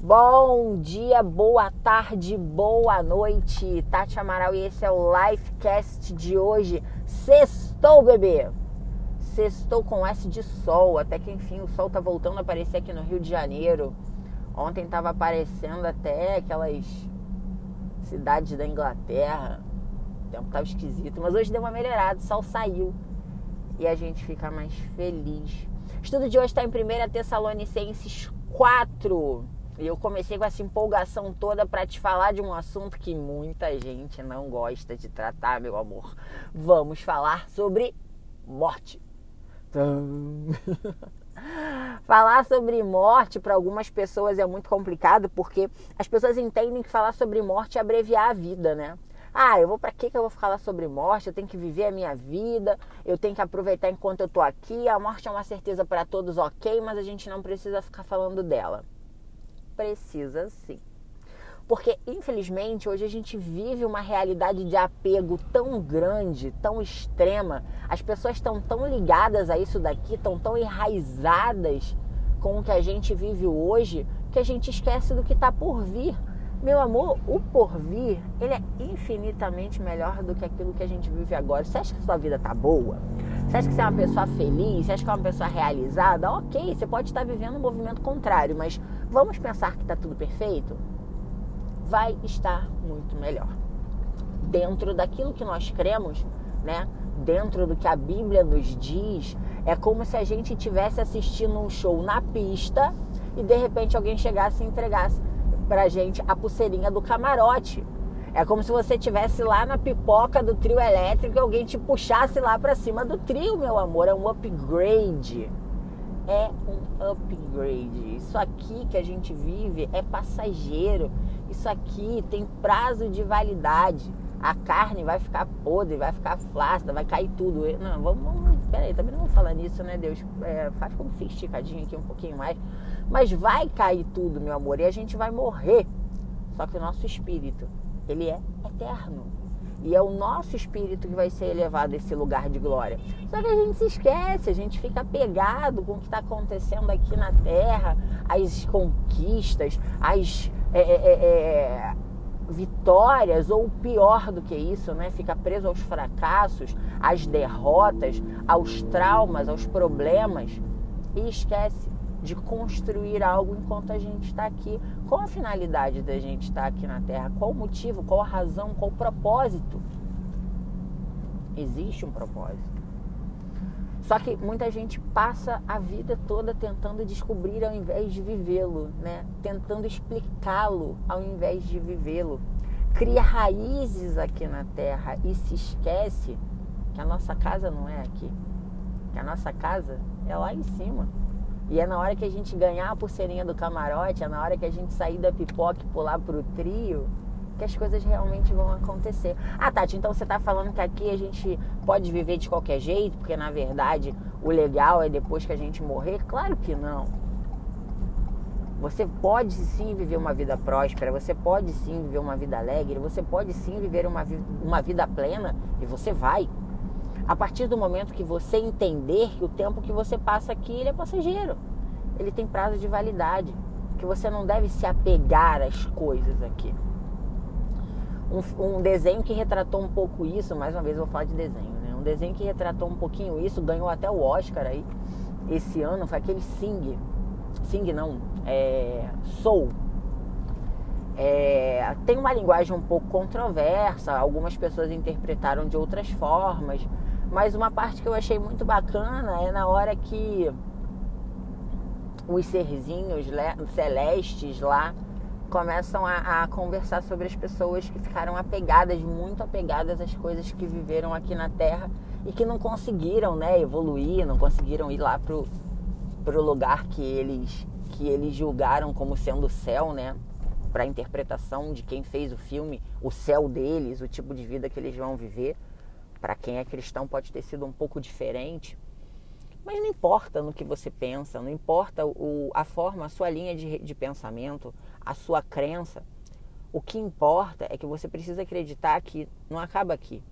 Bom dia, boa tarde, boa noite. Tati Amaral e esse é o Lifecast de hoje. Sextou, bebê! Sextou com S de sol, até que enfim o sol tá voltando a aparecer aqui no Rio de Janeiro. Ontem tava aparecendo até aquelas cidades da Inglaterra. O tempo tava esquisito, mas hoje deu uma melhorada, o sol saiu e a gente fica mais feliz. O estudo de hoje está em 1 Tessalonicenses 4 e eu comecei com essa empolgação toda para te falar de um assunto que muita gente não gosta de tratar, meu amor. Vamos falar sobre morte. falar sobre morte para algumas pessoas é muito complicado porque as pessoas entendem que falar sobre morte é abreviar a vida, né? Ah, eu vou para que que eu vou falar sobre morte? Eu tenho que viver a minha vida, eu tenho que aproveitar enquanto eu tô aqui. A morte é uma certeza para todos, OK, mas a gente não precisa ficar falando dela. Precisa sim. Porque, infelizmente, hoje a gente vive uma realidade de apego tão grande, tão extrema. As pessoas estão tão ligadas a isso daqui, estão tão enraizadas com o que a gente vive hoje, que a gente esquece do que está por vir. Meu amor, o porvir, ele é infinitamente melhor do que aquilo que a gente vive agora. Você acha que sua vida tá boa? Você acha que você é uma pessoa feliz? Você acha que é uma pessoa realizada? Ok, você pode estar vivendo um movimento contrário, mas vamos pensar que está tudo perfeito? Vai estar muito melhor. Dentro daquilo que nós cremos, né? Dentro do que a Bíblia nos diz, é como se a gente estivesse assistindo um show na pista e de repente alguém chegasse e entregasse pra gente a pulseirinha do camarote é como se você estivesse lá na pipoca do trio elétrico e alguém te puxasse lá para cima do trio, meu amor. É um upgrade. É um upgrade. Isso aqui que a gente vive é passageiro. Isso aqui tem prazo de validade. A carne vai ficar podre, vai ficar flácida, vai cair tudo. Não, vamos. vamos peraí, também não vamos falar nisso, né, Deus? É, faz como fica esticadinho aqui um pouquinho mais. Mas vai cair tudo, meu amor, e a gente vai morrer. Só que o nosso espírito ele é eterno. E é o nosso espírito que vai ser elevado a esse lugar de glória. Só que a gente se esquece, a gente fica apegado com o que está acontecendo aqui na terra, as conquistas, as é, é, é, é, vitórias, ou pior do que isso, né? Fica preso aos fracassos, às derrotas, aos traumas, aos problemas e esquece de construir algo enquanto a gente está aqui. Qual a finalidade da gente estar aqui na Terra? Qual o motivo? Qual a razão? Qual o propósito? Existe um propósito. Só que muita gente passa a vida toda tentando descobrir ao invés de vivê-lo, né? Tentando explicá-lo ao invés de vivê-lo. Cria raízes aqui na Terra e se esquece que a nossa casa não é aqui. Que a nossa casa é lá em cima. E é na hora que a gente ganhar a pulseirinha do camarote, é na hora que a gente sair da pipoca e pular pro trio, que as coisas realmente vão acontecer. Ah, Tati, então você tá falando que aqui a gente pode viver de qualquer jeito, porque na verdade o legal é depois que a gente morrer? Claro que não. Você pode sim viver uma vida próspera, você pode sim viver uma vida alegre, você pode sim viver uma, uma vida plena e você vai a partir do momento que você entender que o tempo que você passa aqui ele é passageiro, ele tem prazo de validade, que você não deve se apegar às coisas aqui. Um, um desenho que retratou um pouco isso, mais uma vez eu vou falar de desenho, né? Um desenho que retratou um pouquinho isso, ganhou até o Oscar aí esse ano, foi aquele Sing, Sing não, é Soul. É, tem uma linguagem um pouco controversa, algumas pessoas interpretaram de outras formas, mas uma parte que eu achei muito bacana é na hora que os serzinhos celestes lá começam a, a, conversar sobre as pessoas que ficaram apegadas, muito apegadas às coisas que viveram aqui na Terra e que não conseguiram, né, evoluir, não conseguiram ir lá pro, pro lugar que eles que eles julgaram como sendo o céu, né, para interpretação de quem fez o filme, o céu deles, o tipo de vida que eles vão viver. Para quem é cristão pode ter sido um pouco diferente, mas não importa no que você pensa, não importa o, a forma, a sua linha de, de pensamento, a sua crença. O que importa é que você precisa acreditar que não acaba aqui,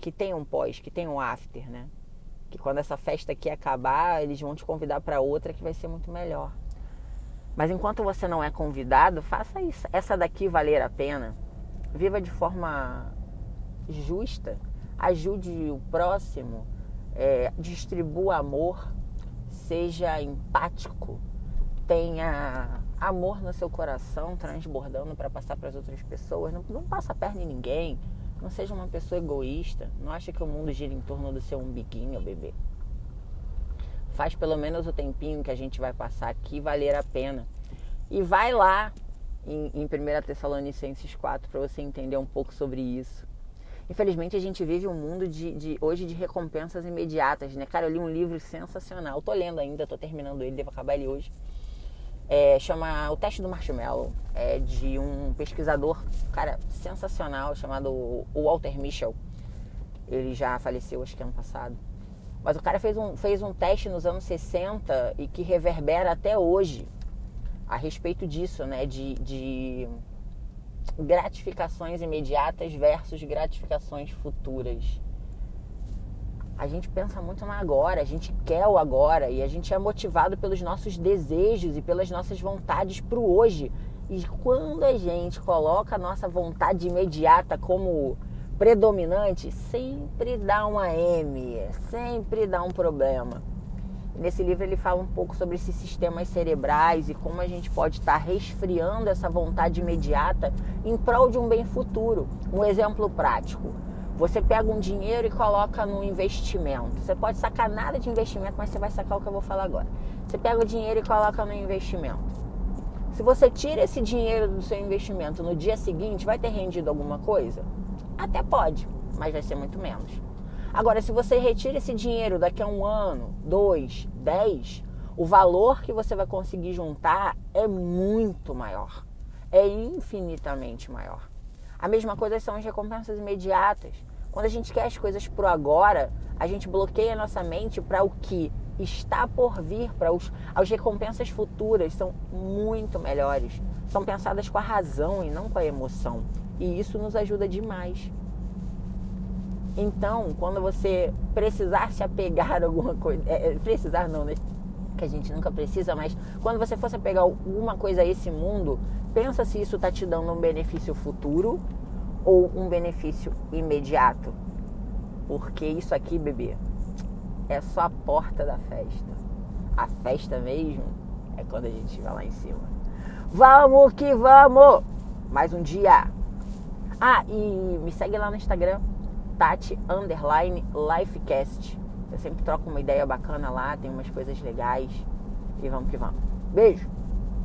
que tem um pós, que tem um after, né? Que quando essa festa aqui acabar, eles vão te convidar para outra que vai ser muito melhor. Mas enquanto você não é convidado, faça isso. essa daqui valer a pena. Viva de forma justa, ajude o próximo, é, distribua amor, seja empático, tenha amor no seu coração transbordando para passar para as outras pessoas. Não, não passa a perna em ninguém. Não seja uma pessoa egoísta. Não ache que o mundo gira em torno do seu umbiguinho, bebê. Faz pelo menos o tempinho que a gente vai passar aqui valer a pena. E vai lá em, em 1 Tessalonicenses 4 para você entender um pouco sobre isso. Infelizmente a gente vive um mundo de, de, hoje de recompensas imediatas, né? Cara, eu li um livro sensacional. Tô lendo ainda, tô terminando ele, devo acabar ele hoje é, chama O Teste do Marshmallow, é de um pesquisador, cara, sensacional, chamado Walter Mischel. Ele já faleceu, acho que ano passado. Mas o cara fez um, fez um teste nos anos 60 e que reverbera até hoje a respeito disso, né? De, de gratificações imediatas versus gratificações futuras a gente pensa muito no agora, a gente quer o agora e a gente é motivado pelos nossos desejos e pelas nossas vontades para o hoje. E quando a gente coloca a nossa vontade imediata como predominante, sempre dá uma M, sempre dá um problema. Nesse livro ele fala um pouco sobre esses sistemas cerebrais e como a gente pode estar resfriando essa vontade imediata em prol de um bem futuro. Um exemplo prático você pega um dinheiro e coloca no investimento. Você pode sacar nada de investimento, mas você vai sacar o que eu vou falar agora. Você pega o dinheiro e coloca no investimento. Se você tira esse dinheiro do seu investimento no dia seguinte, vai ter rendido alguma coisa? Até pode, mas vai ser muito menos. Agora, se você retira esse dinheiro daqui a um ano, dois, dez, o valor que você vai conseguir juntar é muito maior. É infinitamente maior. A mesma coisa são as recompensas imediatas. Quando a gente quer as coisas pro agora, a gente bloqueia a nossa mente para o que está por vir, para os, as recompensas futuras são muito melhores. São pensadas com a razão e não com a emoção. E isso nos ajuda demais. Então, quando você precisar se apegar a alguma coisa, é, é, precisar não, né? Que a gente nunca precisa, mas quando você fosse pegar alguma coisa a esse mundo, pensa se isso está te dando um benefício futuro ou um benefício imediato. Porque isso aqui, bebê, é só a porta da festa. A festa mesmo é quando a gente vai lá em cima. Vamos que vamos! Mais um dia. Ah, e me segue lá no Instagram, Tati Underline Lifecast. Eu sempre troco uma ideia bacana lá, tem umas coisas legais. E vamos que vamos. Beijo!